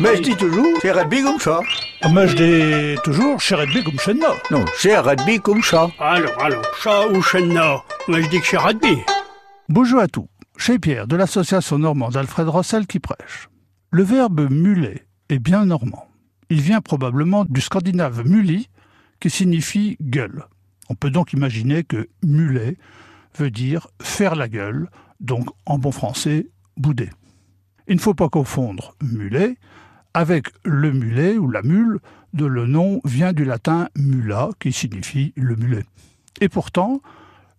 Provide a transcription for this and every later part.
Mais je dis toujours, c'est rugby comme ça. Mais je dis toujours, chez Redby comme chez nous. Non, c'est rugby comme ça. Allons, allons, chat ou chenna Moi je dis que c'est rugby. Bonjour à tous, chez Pierre de l'association normande Alfred Rossel qui prêche. Le verbe muler est bien normand. Il vient probablement du scandinave muli qui signifie gueule. On peut donc imaginer que muler veut dire faire la gueule, donc en bon français, bouder. Il ne faut pas confondre mulet avec le mulet ou la mule, de le nom vient du latin mula qui signifie le mulet. Et pourtant,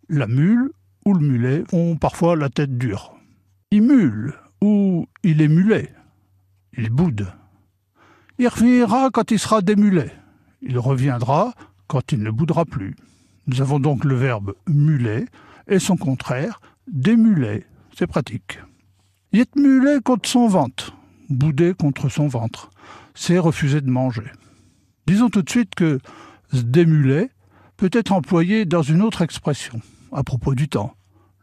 la mule ou le mulet ont parfois la tête dure. Il mule ou il est mulet. Il boude. Il reviendra quand il sera démulé. Il reviendra quand il ne boudera plus. Nous avons donc le verbe muler et son contraire, démuler. C'est pratique. Il est mulet contre son ventre, bouder contre son ventre. C'est refuser de manger. Disons tout de suite que se démuler peut être employé dans une autre expression, à propos du temps.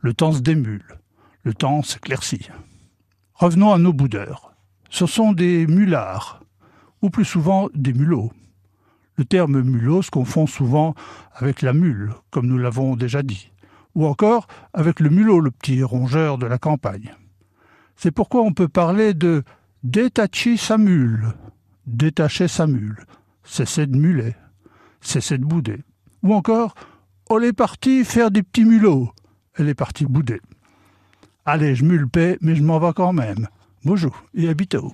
Le temps se démule, le temps s'éclaircit. Revenons à nos boudeurs. Ce sont des mulards, ou plus souvent des mulots. Le terme mulot se confond souvent avec la mule, comme nous l'avons déjà dit, ou encore avec le mulot, le petit rongeur de la campagne. C'est pourquoi on peut parler de détacher sa mule, détacher sa mule, cesser de muler, cesser de bouder. Ou encore, on est parti faire des petits mulots, elle est partie bouder. Allez, je mule paix, mais je m'en vais quand même. Bonjour et bientôt.